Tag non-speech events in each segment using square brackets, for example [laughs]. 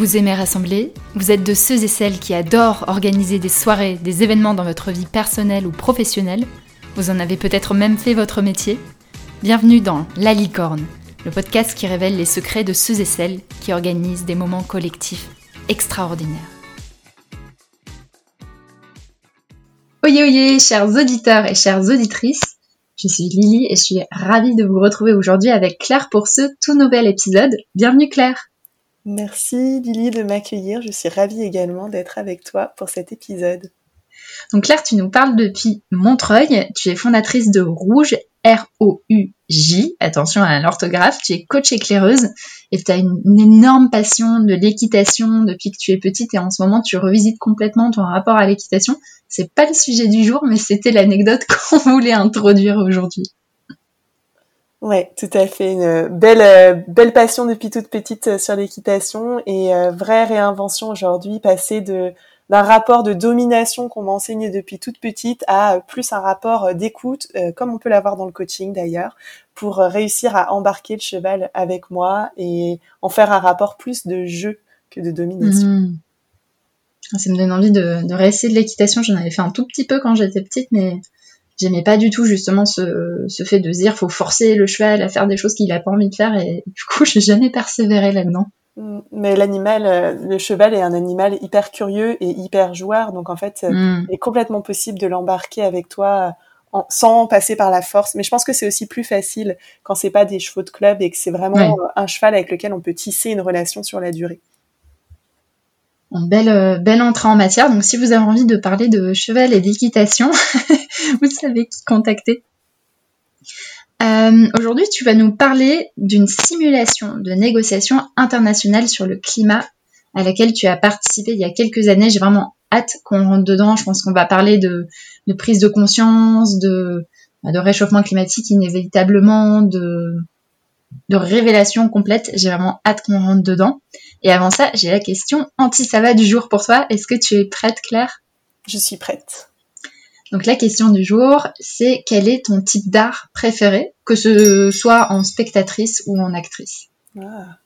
Vous aimez rassembler Vous êtes de ceux et celles qui adorent organiser des soirées, des événements dans votre vie personnelle ou professionnelle Vous en avez peut-être même fait votre métier Bienvenue dans La Licorne, le podcast qui révèle les secrets de ceux et celles qui organisent des moments collectifs extraordinaires. Oyez oyez, chers auditeurs et chères auditrices, je suis Lily et je suis ravie de vous retrouver aujourd'hui avec Claire pour ce tout nouvel épisode. Bienvenue Claire Merci Lily de m'accueillir. Je suis ravie également d'être avec toi pour cet épisode. Donc Claire, tu nous parles depuis Montreuil. Tu es fondatrice de Rouge, R-O-U-J. Attention à l'orthographe. Tu es coach éclaireuse et tu as une, énorme passion de l'équitation depuis que tu es petite et en ce moment tu revisites complètement ton rapport à l'équitation. C'est pas le sujet du jour, mais c'était l'anecdote [laughs] qu'on voulait introduire aujourd'hui. Ouais, tout à fait. Une belle, euh, belle passion depuis toute petite euh, sur l'équitation et euh, vraie réinvention aujourd'hui, passer de d'un rapport de domination qu'on m'a enseigné depuis toute petite à plus un rapport d'écoute, comme on peut l'avoir dans le coaching d'ailleurs, pour réussir à embarquer le cheval avec moi et en faire un rapport plus de jeu que de domination. Mmh. Ça me donne envie de, de réessayer de l'équitation. J'en avais fait un tout petit peu quand j'étais petite, mais j'aimais pas du tout justement ce, ce fait de dire faut forcer le cheval à faire des choses qu'il a pas envie de faire et du coup [laughs] j'ai jamais persévéré là-dedans. Mm. Mais l'animal, euh, le cheval est un animal hyper curieux et hyper joueur, donc en fait, mm. il est complètement possible de l'embarquer avec toi en, sans passer par la force. Mais je pense que c'est aussi plus facile quand c'est pas des chevaux de club et que c'est vraiment un cheval avec lequel on peut tisser une relation sur la durée belle, euh, belle entrée en matière. Donc, si vous avez envie de parler de cheval et d'équitation, [laughs] vous savez qui contacter. Euh, Aujourd'hui, tu vas nous parler d'une simulation de négociation internationale sur le climat à laquelle tu as participé il y a quelques années. J'ai vraiment hâte qu'on rentre dedans. Je pense qu'on va parler de, prise de conscience, de, de réchauffement climatique inévitablement, de révélation complète. J'ai vraiment hâte qu'on rentre dedans. Et avant ça, j'ai la question anti-sava du jour pour toi. Est-ce que tu es prête, Claire? Je suis prête. Donc la question du jour, c'est quel est ton type d'art préféré, que ce soit en spectatrice ou en actrice? Ah,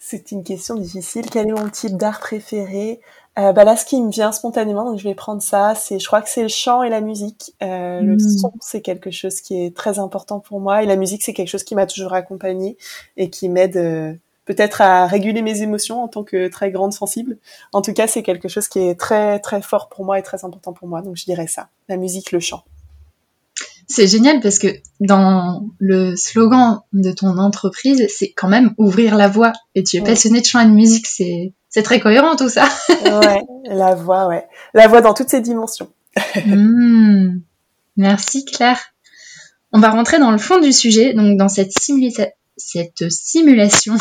C'est une question difficile. Quel est mon type d'art préféré? Euh, bah là, ce qui me vient spontanément, donc je vais prendre ça, c'est, je crois que c'est le chant et la musique. Euh, Le hmm. son, c'est quelque chose qui est très important pour moi, et la musique, c'est quelque chose qui m'a toujours accompagnée et qui m'aide euh, peut-être à réguler mes émotions en tant que très grande sensible. En tout cas, c'est quelque chose qui est très très fort pour moi et très important pour moi. Donc je dirais ça, la musique, le chant. C'est génial parce que dans le slogan de ton entreprise, c'est quand même ouvrir la voix. Et tu es passionné de chant et de musique, c'est c'est très cohérent tout ça. [laughs] ouais, la voix, ouais, la voix dans toutes ses dimensions. Hmm. Merci Claire. On va rentrer dans le fond du sujet, donc dans cette simulation cette simulation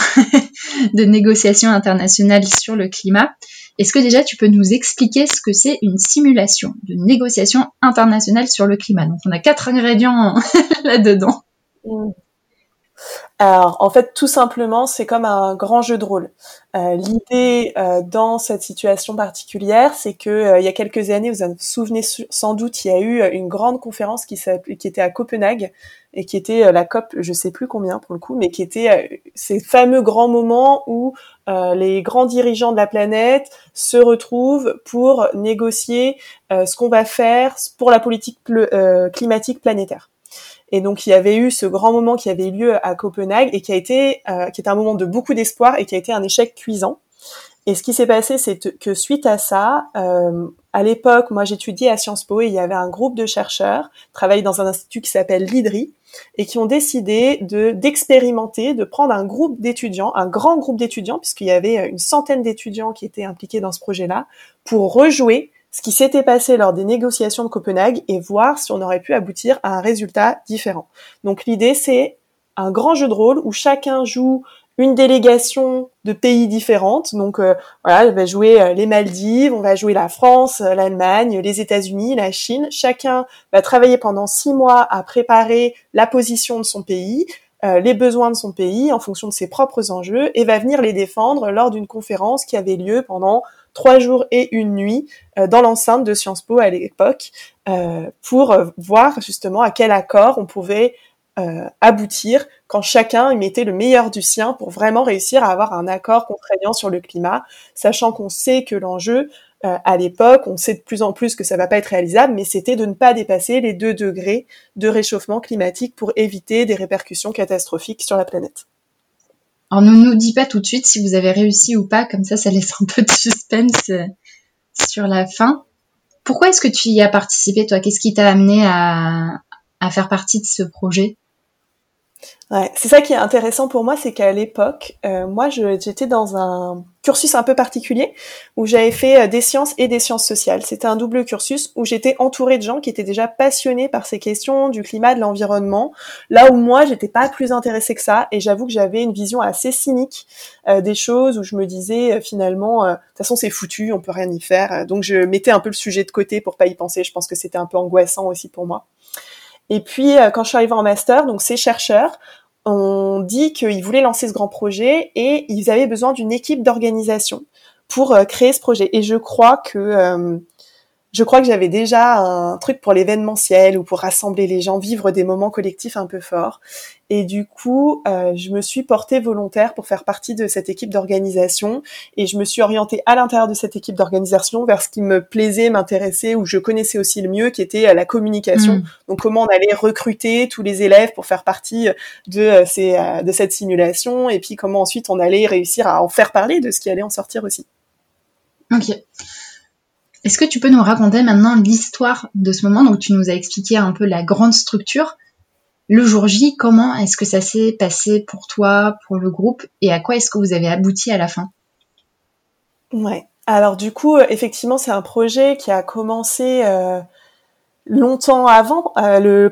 [laughs] de négociation internationale sur le climat. Est-ce que déjà tu peux nous expliquer ce que c'est une simulation de négociation internationale sur le climat? Donc on a quatre ingrédients [laughs] là-dedans. Alors, en fait, tout simplement, c'est comme un grand jeu de rôle. Euh, l'idée euh, dans cette situation particulière, c'est que euh, il y a quelques années, vous vous souvenez sans doute, il y a eu une grande conférence qui, qui était à Copenhague et qui était la COP, je sais plus combien pour le coup, mais qui était ces fameux grands moments où les grands dirigeants de la planète se retrouvent pour négocier ce qu'on va faire pour la politique climatique planétaire. Et donc il y avait eu ce grand moment qui avait eu lieu à Copenhague et qui a été, euh, qui était un moment de beaucoup d'espoir et qui a été un échec cuisant. Et ce qui s'est passé, c'est que suite à ça, euh, à l'époque, moi j'étudiais à Sciences Po et il y avait un groupe de chercheurs travaillés dans un institut qui s'appelle l'IDRI et qui ont décidé de d'expérimenter, de prendre un groupe d'étudiants, un grand groupe d'étudiants, puisqu'il y avait une centaine d'étudiants qui étaient impliqués dans ce projet-là, pour rejouer ce qui s'était passé lors des négociations de Copenhague et voir si on aurait pu aboutir à un résultat différent. Donc l'idée, c'est un grand jeu de rôle où chacun joue une délégation de pays différentes. Donc euh, voilà, on va jouer euh, les Maldives, on va jouer la France, euh, l'Allemagne, les États-Unis, la Chine. Chacun va travailler pendant six mois à préparer la position de son pays, les besoins de son pays en fonction de ses propres enjeux et va venir les défendre lors d'une conférence qui avait lieu pendant trois jours et une nuit euh, dans l'enceinte de Sciences Po à l'époque euh, pour euh, voir justement à quel accord on pouvait aboutir quand chacun mettait le meilleur du sien pour vraiment réussir à avoir un accord contraignant sur le climat, sachant qu'on sait que l'enjeu à l'époque, on sait de plus en plus que ça va pas être réalisable, mais c'était de ne pas dépasser les 2 degrés de réchauffement climatique pour éviter des répercussions catastrophiques sur la planète. Alors ne nous dis pas tout de suite si vous avez réussi ou pas, comme ça ça laisse un peu de suspense euh, sur la fin. Pourquoi est-ce que tu y as participé toi? Qu'est-ce qui t'a amené à faire partie de ce projet? Ouais, c'est ça qui est intéressant pour moi, c'est qu'à l'époque, euh, moi, j'étais dans un cursus un peu particulier où j'avais fait euh, des sciences et des sciences sociales. C'était un double cursus où j'étais entourée de gens qui étaient déjà passionnés par ces questions du climat, de l'environnement. Là où moi, j'étais pas plus intéressée que ça, et j'avoue que j'avais une vision assez cynique euh, des choses où je me disais finalement, de toute façon, c'est foutu, on peut rien y faire. Donc, je mettais un peu le sujet de côté pour pas y penser. Je pense que c'était un peu angoissant aussi pour moi. Et puis, quand je suis arrivée en master, donc ces chercheurs on dit qu'ils voulaient lancer ce grand projet et ils avaient besoin d'une équipe d'organisation pour euh, créer ce projet. Et je crois que euh, je crois que j'avais déjà un truc pour l'événementiel ou pour rassembler les gens, vivre des moments collectifs un peu forts. Et du coup, euh, je me suis portée volontaire pour faire partie de cette équipe d'organisation et je me suis orientée à l'intérieur de cette équipe d'organisation vers ce qui me plaisait, m'intéressait ou je connaissais aussi le mieux, qui était euh, la communication. Mm. Donc, comment on allait recruter tous les élèves pour faire partie de euh, ces de cette simulation et puis comment ensuite on allait réussir à en faire parler de ce qui allait en sortir aussi. Ok. Est-ce que tu peux nous raconter maintenant l'histoire de ce moment? Donc, tu nous as expliqué un peu la grande structure. Le jour J, comment est-ce que ça s'est passé pour toi, pour le groupe, et à quoi est-ce que vous avez abouti à la fin? Ouais. Alors du coup, euh, effectivement, c'est un projet qui a commencé euh, longtemps avant. Euh,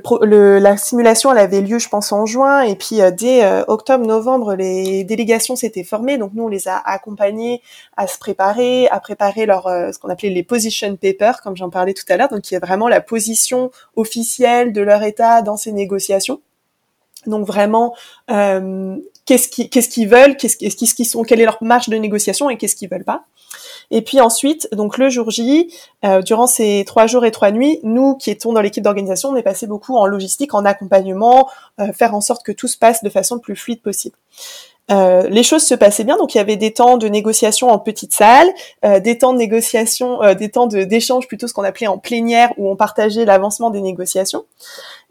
la simulation, elle avait lieu, je pense, en juin, et puis euh, dès euh, octobre-novembre, les délégations s'étaient formées. Donc nous, on les a accompagnés à se préparer, à préparer leur ce qu'on appelait les position papers, comme j'en parlais tout à l'heure, donc qui est vraiment la position officielle de leur État dans ces négociations. Donc vraiment, qu'est-ce qu'ils qu'est-ce qu'ils veulent, qu'est-ce qu'ils sont, quelle est leur marge de négociation et qu'est-ce qu'ils veulent pas. Et puis ensuite, donc le jour J, euh, durant ces trois jours et trois nuits, nous qui étions dans l'équipe d'organisation, on est passé beaucoup en logistique, en accompagnement, euh, faire en sorte que tout se passe de façon le plus fluide possible. Euh, les choses se passaient bien, donc il y avait des temps de négociation en petite salle, des temps de négociation, des temps d'échange plutôt ce qu'on appelait en plénière où on partageait l'avancement des négociations.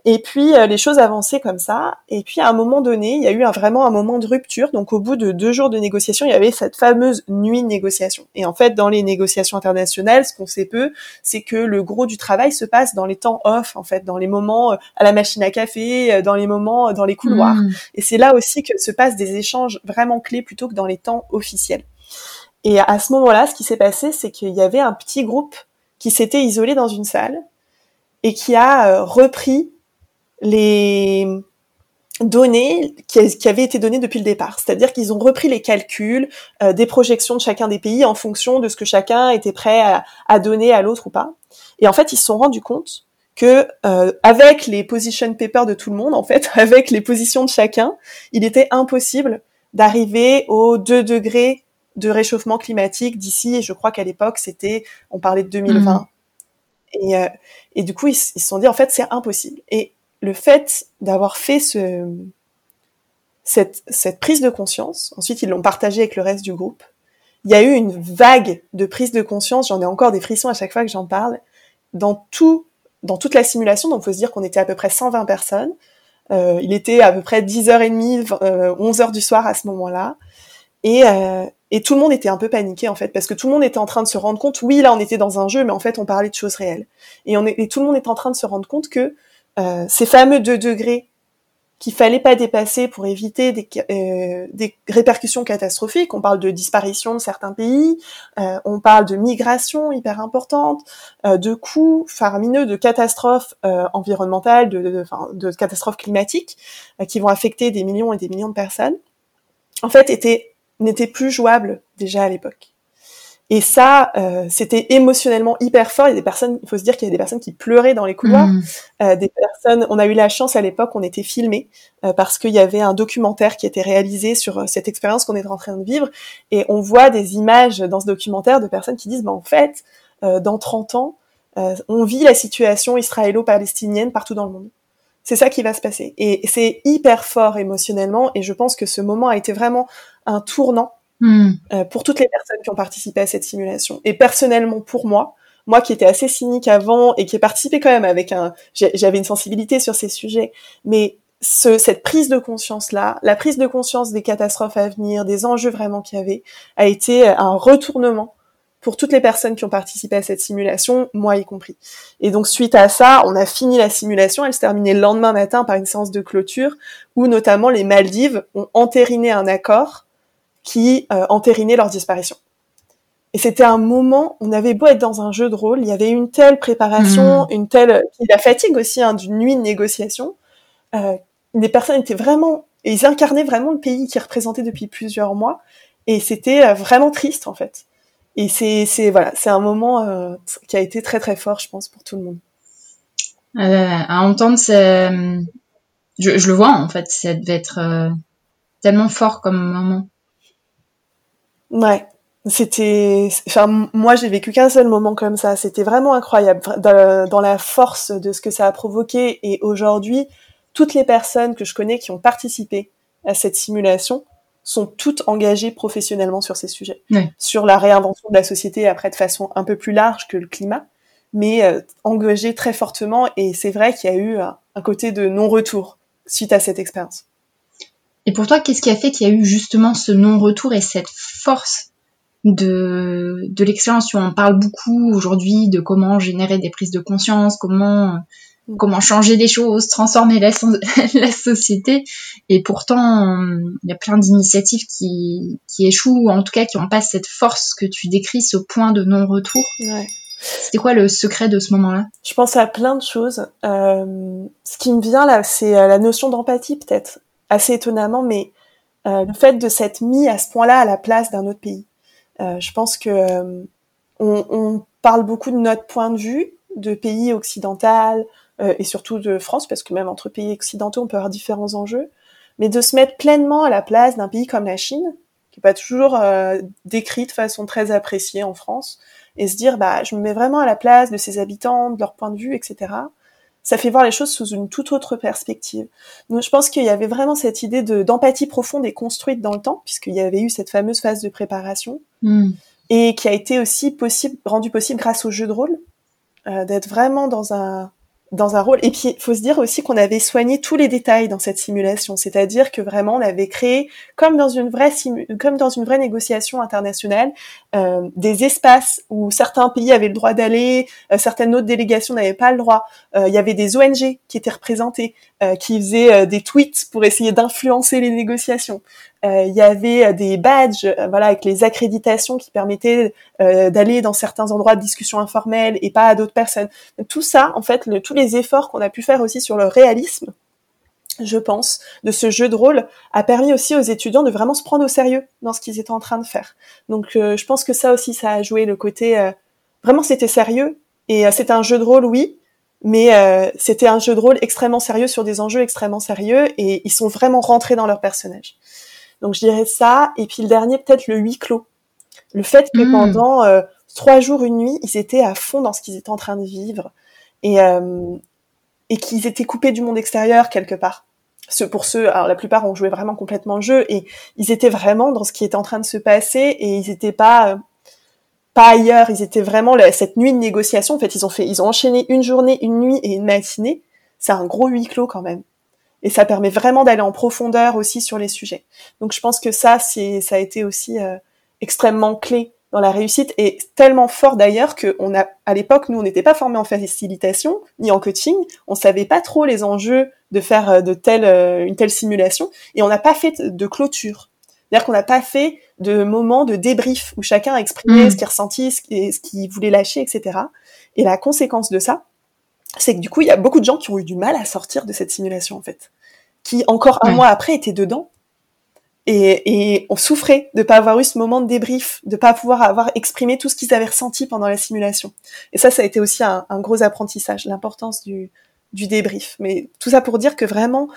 Et puis euh, les choses avançaient comme ça. Et puis à un moment donné, il y a eu un, vraiment un moment de rupture. Donc au bout de deux jours de négociation, il y avait cette fameuse nuit de négociation. Et en fait, dans les négociations internationales, ce qu'on sait peu, c'est que le gros du travail se passe dans les temps off, en fait, dans les moments euh, à la machine à café, euh, dans les moments dans les couloirs. Mmh. Et c'est là aussi que se passent des échanges vraiment clés plutôt que dans les temps officiels. Et à ce moment-là, ce qui s'est passé, c'est qu'il y avait un petit groupe qui s'était isolé dans une salle et qui a repris les données qui, avaient été données depuis le départ. C'est-à-dire qu'ils ont repris les calculs euh, des projections de chacun des pays en fonction de ce que chacun était prêt à, donner à l'autre ou pas. Et en fait, ils se sont rendus compte que euh, avec les position papers de tout le monde, en fait, [laughs] avec les positions de chacun, il était impossible d'arriver aux 2 degrés de réchauffement climatique d'ici, et je crois qu'à l'époque, c'était, on parlait de 2020. Mmh. Et, euh, et du coup, ils se sont dit, en fait, c'est impossible. Et le fait d'avoir fait ce, cette, cette prise de conscience, ensuite ils l'ont partagé avec le reste du groupe, il y a eu une vague de prise de conscience, j'en ai encore des frissons à chaque fois que j'en parle, dans tout, dans toute la simulation, donc faut se dire qu'on était à peu près 120 personnes, euh, il était à peu près 10h30, 11h du soir à ce moment-là, et, euh, et tout le monde était un peu paniqué en fait, parce que tout le monde était en train de se rendre compte, oui là on était dans un jeu, mais en fait on parlait de choses réelles. Et, on est, et tout le monde est en train de se rendre compte que euh, ces fameux deux degrés qu'il fallait pas dépasser pour éviter des, euh, répercussions catastrophiques. On parle de disparition de certains pays, euh, on parle de migration hyper importante, de coûts faramineux, de catastrophes environnementales, de, de, catastrophes climatiques qui vont affecter des millions et des millions de personnes. En fait, était n'était plus jouable déjà à l'époque. Et ça, euh, c'était émotionnellement hyper fort. Il y a des personnes, il faut se dire qu'il y a des personnes qui pleuraient dans les couloirs. Mm. Euh, des personnes, on a eu la chance à l'époque, on était filmés euh, parce qu'il y avait un documentaire qui était réalisé sur cette expérience qu'on est en train de vivre, et on voit des images dans ce documentaire de personnes qui disent, bah en fait, dans 30 ans, on vit la situation israélo-palestinienne partout dans le monde. C'est ça qui va se passer. Et c'est hyper fort émotionnellement. Et je pense que ce moment a été vraiment un tournant hmm. euh, pour toutes les personnes qui ont participé à cette simulation. Et personnellement, pour moi, moi qui étais assez cynique avant et qui ai participé quand même avec un, j'avais une sensibilité sur ces sujets, mais ce, cette prise de conscience là, la prise de conscience des catastrophes à venir, des enjeux vraiment qu'il y avait, a été un retournement pour toutes les personnes qui ont participé à cette simulation, moi y compris. Et donc suite à ça, on a fini la simulation, elle se terminait le lendemain matin par une séance de clôture où notamment les Maldives ont entériné un accord qui euh, entérinait leur disparition. Et c'était un moment, on avait beau être dans un jeu de rôle, il y avait une telle préparation, mmh. une telle, la fatigue aussi hein, d'une nuit de négociation. Euh, les personnes étaient vraiment, ils incarnaient vraiment le pays qu'ils représentaient depuis plusieurs mois, et c'était euh, vraiment triste en fait. Et c'est, c'est voilà, c'est un moment euh, qui a été très très fort, je pense, pour tout le monde. Euh, à entendre, c'est, je, je, le vois en fait, ça devait être euh, tellement fort comme moment. Ouais, c'était, enfin moi j'ai vécu qu'un seul moment comme ça. C'était vraiment incroyable dans, dans la force de ce que ça a provoqué. Et aujourd'hui, toutes les personnes que je connais qui ont participé à cette simulation sont toutes engagées professionnellement sur ces sujets, sur la réinvention de la société après de façon un peu plus large que le climat, mais euh, engagées très fortement. Et c'est vrai qu'il y a eu un, côté de non-retour suite à cette expérience. Et pour toi, qu'est-ce qui a fait qu'il y a eu justement ce non-retour et cette force de, de l'expérience? On parle beaucoup aujourd'hui de comment générer des prises de conscience, comment comment changer des choses, transformer la, [laughs] la société. Et pourtant, il y a plein d'initiatives qui, qui échouent, ou en tout cas qui n'ont pas cette force que tu décris, ce point de non-retour. Ouais. C'était quoi le secret de ce moment-là? Je pense à plein de choses. Euh, ce qui me vient là, c'est euh, la notion d'empathie peut-être, assez étonnamment, mais euh, le fait de s'être mis à ce point-là à la place d'un autre pays. Euh, je pense que euh, on, on, parle beaucoup de notre point de vue de pays occidental, euh, et surtout de France, parce que même entre pays occidentaux, on peut avoir différents enjeux, mais de se mettre pleinement à la place d'un pays comme la Chine, qui n'est pas toujours euh, décrit de façon très appréciée en France, et se dire, bah, je me mets vraiment à la place de ses habitants, de leur point de vue, etc. Ça fait voir les choses sous une toute autre perspective. Donc, je pense qu'il y avait vraiment cette idée de d'empathie profonde et construite dans le temps, puisqu'il y avait eu cette fameuse phase de préparation, hmm. et qui a été aussi possible, rendue possible grâce au jeu de rôle, euh, d'être vraiment dans un dans un rôle. Et puis, il faut se dire aussi qu'on avait soigné tous les détails dans cette simulation, c'est-à-dire que vraiment, on avait créé, comme dans une vraie comme dans une vraie négociation internationale, euh, des espaces où certains pays avaient le droit d'aller, euh, certaines autres délégations n'avaient pas le droit. Euh, il y avait des ONG qui étaient représentées, euh, qui faisaient des tweets pour essayer d'influencer les négociations. Il y avait des badges, voilà, avec les accréditations qui permettaient d'aller dans certains endroits de discussion informelle et pas à d'autres personnes. Tout ça, en fait, le, tous les efforts qu'on a pu faire aussi sur le réalisme je pense, de ce jeu de rôle a permis aussi aux étudiants de vraiment se prendre au sérieux dans ce qu'ils étaient en train de faire. Donc euh, je pense que ça aussi, ça a joué le côté... Euh, vraiment, c'était sérieux. Et euh, c'était un jeu de rôle, oui, mais c'était un jeu de rôle extrêmement sérieux sur des enjeux extrêmement sérieux et ils sont vraiment rentrés dans leur personnage. Donc je dirais ça. Et puis le dernier, peut-être le huis clos. Le fait que hmm. pendant trois jours, une nuit, ils étaient à fond dans ce qu'ils étaient en train de vivre et, et qu'ils étaient coupés du monde extérieur quelque part pour ceux, alors la plupart ont joué vraiment complètement le jeu et ils étaient vraiment dans ce qui était en train de se passer et ils étaient pas euh, pas ailleurs, ils étaient vraiment cette nuit de négociation. En fait, ils ont fait, ils ont enchaîné une journée, une nuit et une matinée. C'est un gros huis clos quand même. Et ça permet vraiment d'aller en profondeur aussi sur les sujets. Donc je pense que ça, c'est, ça a été aussi euh, extrêmement clé dans la réussite et tellement fort d'ailleurs que on a, à l'époque, nous, on n'était pas formés en facilitation ni en coaching. On savait pas trop les enjeux de faire euh, de telle euh, une telle simulation et on n'a pas fait de clôture. C'est-à-dire qu'on n'a pas fait de moment de débrief où chacun a exprimé mm. ce qu'il ressentit, ce qu'il voulait lâcher, etc. Et la conséquence de ça, c'est que du coup, il y a beaucoup de gens qui ont eu du mal à sortir de cette simulation en fait, qui encore un mois après étaient dedans et, et, on souffrait de pas avoir eu ce moment de débrief, de pas pouvoir avoir exprimé tout ce qu'ils avaient ressenti pendant la simulation. Et ça, ça a été aussi un, gros apprentissage, l'importance du, du débrief. Mais tout ça pour dire que vraiment,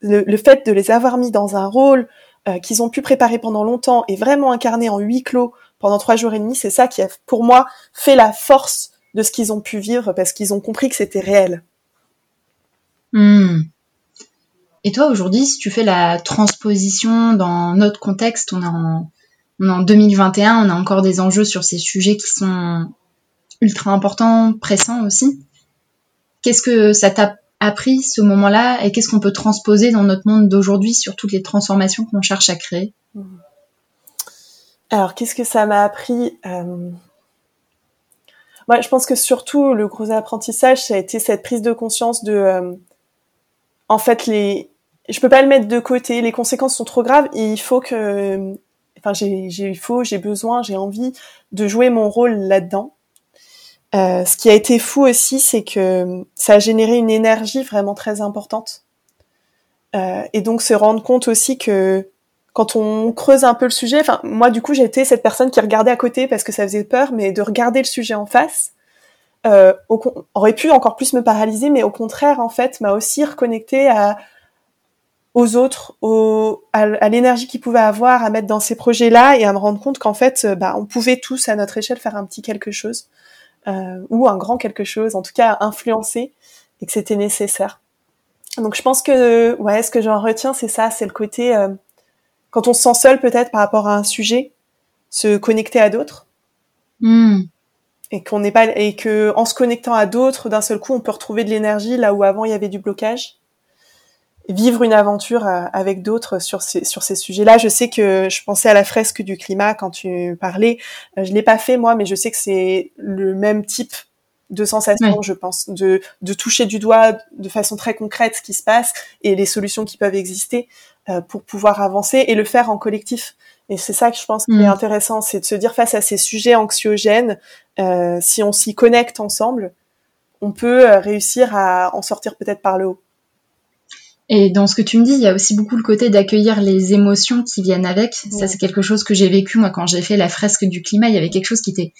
le, fait de les avoir mis dans un rôle euh, qu'ils ont pu préparer pendant longtemps et vraiment incarner en huis clos pendant trois jours et demi, c'est ça qui a, pour moi, fait la force de ce qu'ils ont pu vivre parce qu'ils ont compris que c'était réel. Hmm. Et toi, aujourd'hui, si tu fais la transposition dans notre contexte, on est en, on est en 2021, on a encore des enjeux sur ces sujets qui sont ultra importants, pressants aussi. Qu'est-ce que ça t'a appris ce moment-là et qu'est-ce qu'on peut transposer dans notre monde d'aujourd'hui sur toutes les transformations qu'on cherche à créer? Alors, qu'est-ce que ça m'a appris euh... je pense que surtout le gros apprentissage, ça a été cette prise de conscience de, euh, en fait, les, je peux pas le mettre de côté. Les conséquences sont trop graves. il faut que, enfin, j'ai, il faut, j'ai besoin, j'ai envie de jouer mon rôle là-dedans. Euh, ce qui a été fou aussi, c'est que ça a généré une énergie vraiment très importante. Euh, et donc se rendre compte aussi que quand on creuse un peu le sujet, enfin moi du coup été cette personne qui regardait à côté parce que ça faisait peur, mais de regarder le sujet en face euh, aurait pu encore plus me paralyser, mais au contraire en fait m'a aussi reconnecté à aux autres, au, à, l'énergie qu'ils pouvaient avoir à mettre dans ces projets-là et à me rendre compte qu'en fait, bah, on pouvait tous à notre échelle faire un petit quelque chose euh, ou un grand quelque chose, en tout cas influencer, et que c'était nécessaire. Donc je pense que ouais, ce que j'en retiens, c'est ça, c'est le côté euh, quand on se sent seul peut-être par rapport à un sujet, se connecter à d'autres. Hmm. Et qu'on n'est pas et que en se connectant à d'autres, d'un seul coup, on peut retrouver de l'énergie là où avant il y avait du blocage vivre une aventure euh, avec d'autres sur ces sur ces sujets-là. Je sais que je pensais à la fresque du climat quand tu parlais. Euh, je l'ai pas fait moi, mais je sais que c'est le même type de sensation, je pense, de de toucher du doigt de façon très concrète ce qui se passe et les solutions qui peuvent exister euh, pour pouvoir avancer et le faire en collectif. Et c'est ça que je pense qui est mm. intéressant, c'est de se dire face à ces sujets anxiogènes, euh, si on s'y connecte ensemble, on peut réussir à en sortir peut-être par le haut. Et dans ce que tu me dis, il y a aussi beaucoup le côté d'accueillir les émotions qui viennent avec. Ça, c'est quelque chose que j'ai vécu, moi, quand j'ai fait la fresque du climat. Il y avait quelque chose qui était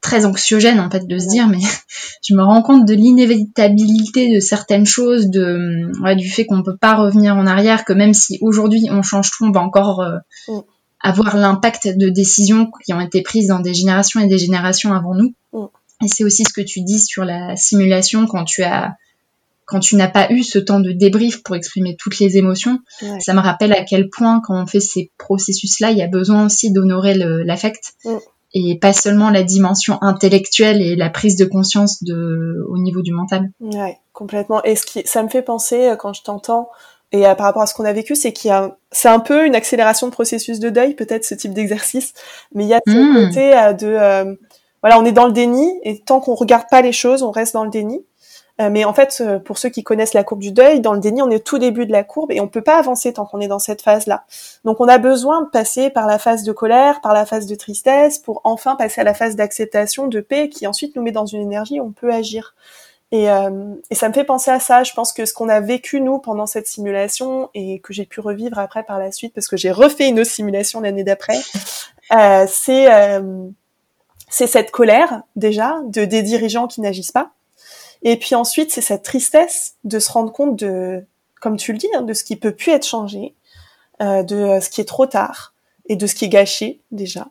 très anxiogène, en fait, de se dire, mais [laughs] je me rends compte de l'inévitabilité de certaines choses, de, ouais, du fait qu'on ne peut pas revenir en arrière, que même si aujourd'hui on change tout, on va encore euh, avoir l'impact de décisions qui ont été prises dans des générations et des générations avant nous. Et c'est aussi ce que tu dis sur la simulation quand tu as quand tu n'as pas eu ce temps de débrief pour exprimer toutes les émotions, ça me rappelle à quel point quand on fait ces processus-là, il y a besoin aussi d'honorer l'affect mm. et pas seulement la dimension intellectuelle et la prise de conscience de, au niveau du mental. Ouais, complètement. Et ce qui, ça me fait penser euh, quand je t'entends et euh, par rapport à ce qu'on a vécu, c'est qu'il y a, c'est un peu une accélération de processus de deuil, peut-être ce type d'exercice, mais il y a ce mm. côté euh, de, voilà, on est dans le déni et tant qu'on regarde pas les choses, on reste dans le déni. Euh, mais en fait, euh, pour ceux qui connaissent la courbe du deuil, dans le déni, on est au tout début de la courbe et on peut pas avancer tant qu'on est dans cette phase-là. Donc, on a besoin de passer par la phase de colère, par la phase de tristesse, pour enfin passer à la phase d'acceptation, de paix, qui ensuite nous met dans une énergie où on peut agir. Et, euh, et, ça me fait penser à ça. Je pense que ce qu'on a vécu nous pendant cette simulation et que j'ai pu revivre après par la suite, parce que j'ai refait une autre simulation l'année d'après, euh, c'est euh, c'est cette colère déjà de des dirigeants qui n'agissent pas et puis ensuite, c'est cette tristesse de se rendre compte de, comme tu le dis, hein, de ce qui peut plus être changé, euh, de euh, ce qui est trop tard et de ce qui est gâché déjà.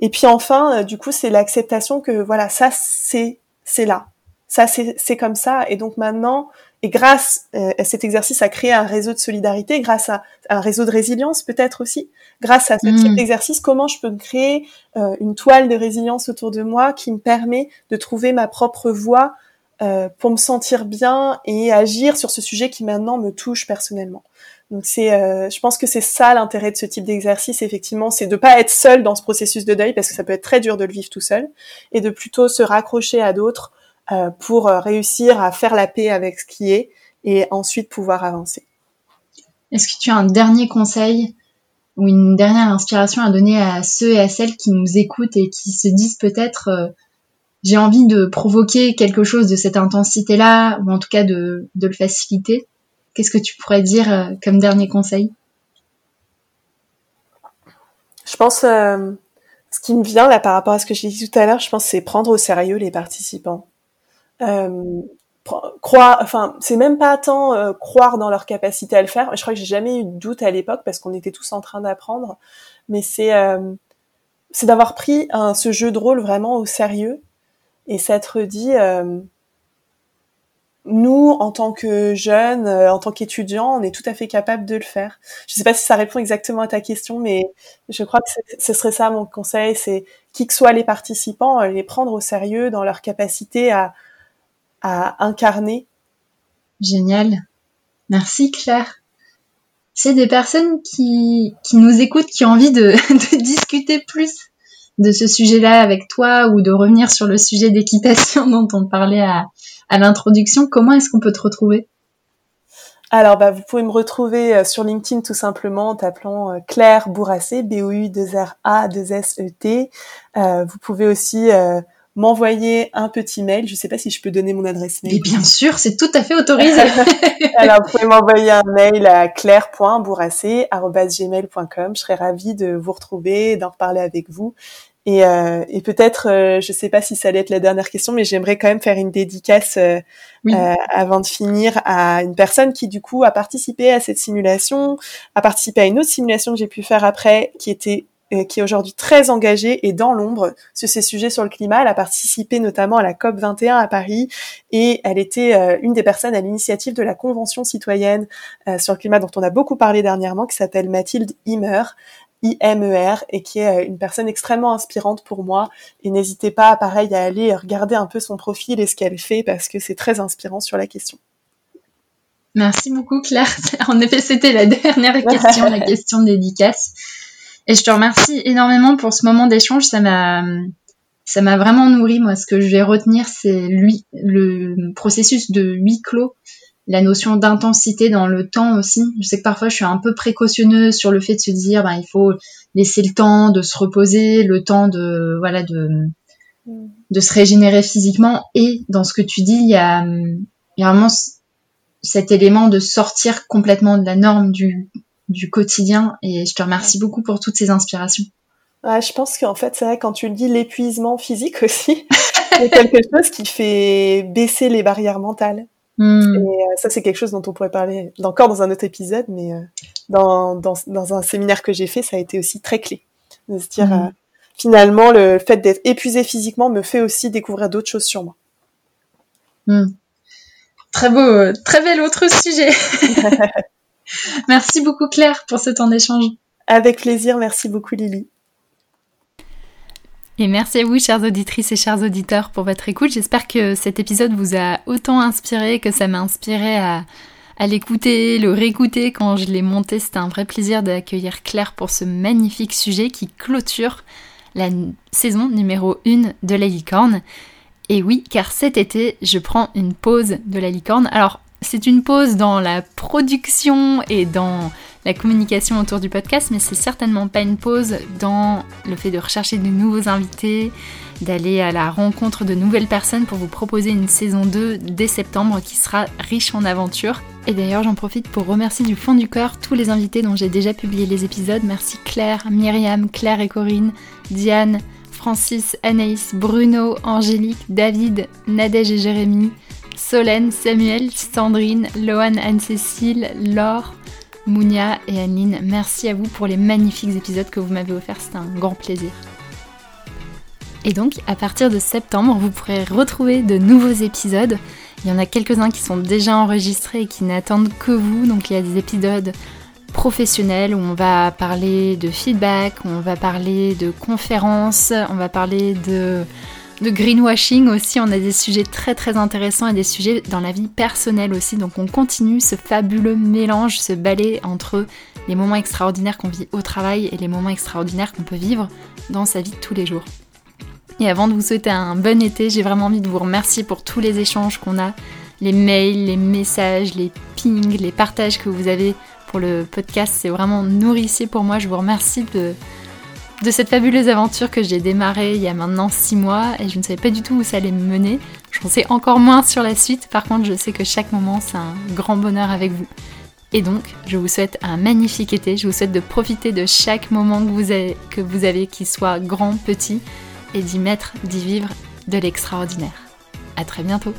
Et puis enfin, euh, du coup, c'est l'acceptation que voilà, ça c'est c'est là, ça c'est c'est comme ça. Et donc maintenant, et grâce à cet exercice à créer un réseau de solidarité, grâce à, un réseau de résilience peut-être aussi, grâce à ce mmh. type d'exercice, comment je peux créer une toile de résilience autour de moi qui me permet de trouver ma propre voie euh, pour me sentir bien et agir sur ce sujet qui maintenant me touche personnellement. Donc c'est, euh, je pense que c'est ça l'intérêt de ce type d'exercice effectivement, c'est de pas être seul dans ce processus de deuil parce que ça peut être très dur de le vivre tout seul et de plutôt se raccrocher à d'autres euh, pour réussir à faire la paix avec ce qui est et ensuite pouvoir avancer. Est-ce que tu as un dernier conseil ou une dernière inspiration à donner à ceux et à celles qui nous écoutent et qui se disent peut-être j'ai envie de provoquer quelque chose de cette intensité-là, ou en tout cas de, le faciliter. Qu'est-ce que tu pourrais dire euh, comme dernier conseil? Je pense, euh, ce qui me vient là par rapport à ce que j'ai dit tout à l'heure, je pense c'est prendre au sérieux les participants. Euh, croire, enfin, c'est même pas tant croire dans leur capacité à le faire. Je crois que j'ai jamais eu de doute à l'époque parce qu'on était tous en train d'apprendre, mais c'est d'avoir pris ce jeu de rôle vraiment au sérieux et s'être dit euh, nous, en tant que jeunes, euh, en tant qu'étudiants, on est tout à fait capable de le faire. Je ne sais pas si ça répond exactement à ta question, mais je crois que ce serait ça mon conseil, c'est qui que soient les participants, les prendre au sérieux dans leur capacité à, incarner. Génial. Merci Claire. C'est des personnes qui, nous écoutent, qui ont envie de [laughs] discuter plus de ce sujet-là avec toi ou de revenir sur le sujet d'équitation [laughs] dont on parlait à, l'introduction, comment est-ce qu'on peut te retrouver? Alors, bah, vous pouvez me retrouver euh, sur LinkedIn tout simplement en t'appelant euh, Claire Bourrassé, B-O-U-2-R-A-2-S-E-T. Euh, vous pouvez aussi m'envoyer un petit mail. Je ne sais pas si je peux donner mon adresse mail. Et bien sûr, c'est tout à fait autorisé. [laughs] Alors, vous pouvez m'envoyer un mail à claire.bourrassé.gmail.com. Je serais ravie de vous retrouver, d'en reparler avec vous. Et, euh, et peut-être, euh, je sais pas si ça allait être la dernière question, mais j'aimerais quand même faire une dédicace euh, euh, avant de finir à une personne qui du coup a participé à cette simulation, a participé à une autre simulation que j'ai pu faire après, qui était qui est aujourd'hui très engagée et dans l'ombre sur ces sujets sur le climat. Elle a participé notamment à la COP 21 à Paris et elle était une des personnes à l'initiative de la Convention citoyenne sur le climat dont on a beaucoup parlé dernièrement, qui s'appelle Mathilde Himmer. IMER et qui est euh, une personne extrêmement inspirante pour moi. Et n'hésitez pas, pareil, à aller regarder un peu son profil et ce qu'elle fait parce que c'est très inspirant sur la question. Merci beaucoup Claire. [laughs] En effet, c'était la dernière question, la [laughs] question de dédicace. Et je te remercie énormément pour ce moment d'échange. Ça m'a, ça m'a vraiment nourri. Moi, ce que je vais retenir, c'est lui, le processus de huis clos la notion d'intensité dans le temps aussi. Je sais que parfois je suis un peu précautionneuse sur le fait de se dire ben, il faut laisser le temps de se reposer, le temps de voilà de de se régénérer physiquement et dans ce que tu dis il y a, il y a vraiment cet élément de sortir complètement de la norme du du quotidien et je te remercie beaucoup pour toutes ces inspirations. Ouais, je pense qu'en fait, c'est vrai, quand tu le dis, l'épuisement physique aussi, [laughs] c'est quelque chose qui fait baisser les barrières mentales. Hmm. Et euh, ça, c'est quelque chose dont on pourrait parler encore dans un autre épisode, mais euh, dans, dans, dans, un séminaire que j'ai fait, ça a été aussi très clé. De se dire, hmm. euh, finalement, le fait d'être épuisé physiquement me fait aussi découvrir d'autres choses sur moi. Hmm. Très beau, très bel autre sujet. [laughs] merci beaucoup Claire pour ce temps d'échange. Avec plaisir, merci beaucoup Lily. Et merci à vous, chères auditrices et chers auditeurs, pour votre écoute. J'espère que cet épisode vous a autant inspiré que ça m'a inspiré à, à l'écouter, le réécouter quand je l'ai monté. C'était un vrai plaisir d'accueillir Claire pour ce magnifique sujet qui clôture la saison numéro 1 de la licorne. Et oui, car cet été, je prends une pause de la licorne. Alors, c'est une pause dans la production et dans la communication autour du podcast, mais c'est certainement pas une pause dans le fait de rechercher de nouveaux invités, d'aller à la rencontre de nouvelles personnes pour vous proposer une saison 2 dès septembre qui sera riche en aventures. Et d'ailleurs, j'en profite pour remercier du fond du cœur tous les invités dont j'ai déjà publié les épisodes. Merci Claire, Myriam, Claire et Corinne, Diane, Francis, Anaïs, Bruno, Angélique, David, Nadège et Jérémy, Solène, Samuel, Sandrine, Loane, Anne-Cécile, Laure, Mounia et Anne, merci à vous pour les magnifiques épisodes que vous m'avez offerts, c'était un grand plaisir. Et donc, à partir de septembre, vous pourrez retrouver de nouveaux épisodes. Il y en a quelques-uns qui sont déjà enregistrés et qui n'attendent que vous. Donc, il y a des épisodes professionnels où on va parler de feedback, on va parler de conférences, on va parler de de greenwashing aussi. On a des sujets très très intéressants et des sujets dans la vie personnelle aussi. Donc on continue ce fabuleux mélange, ce balai entre les moments extraordinaires qu'on vit au travail et les moments extraordinaires qu'on peut vivre dans sa vie de tous les jours. Et avant de vous souhaiter un bon été, j'ai vraiment envie de vous remercier pour tous les échanges qu'on a, les mails, les messages, les pings, les partages que vous avez pour le podcast. C'est vraiment nourricier pour moi. Je vous remercie de de cette fabuleuse aventure que j'ai démarrée il y a maintenant 6 mois et je ne savais pas du tout où ça allait me mener. J'en sais encore moins sur la suite, par contre je sais que chaque moment c'est un grand bonheur avec vous. Et donc je vous souhaite un magnifique été, je vous souhaite de profiter de chaque moment que vous avez, que vous avez qu'il soit grand, petit, et d'y mettre, d'y vivre de l'extraordinaire. A très bientôt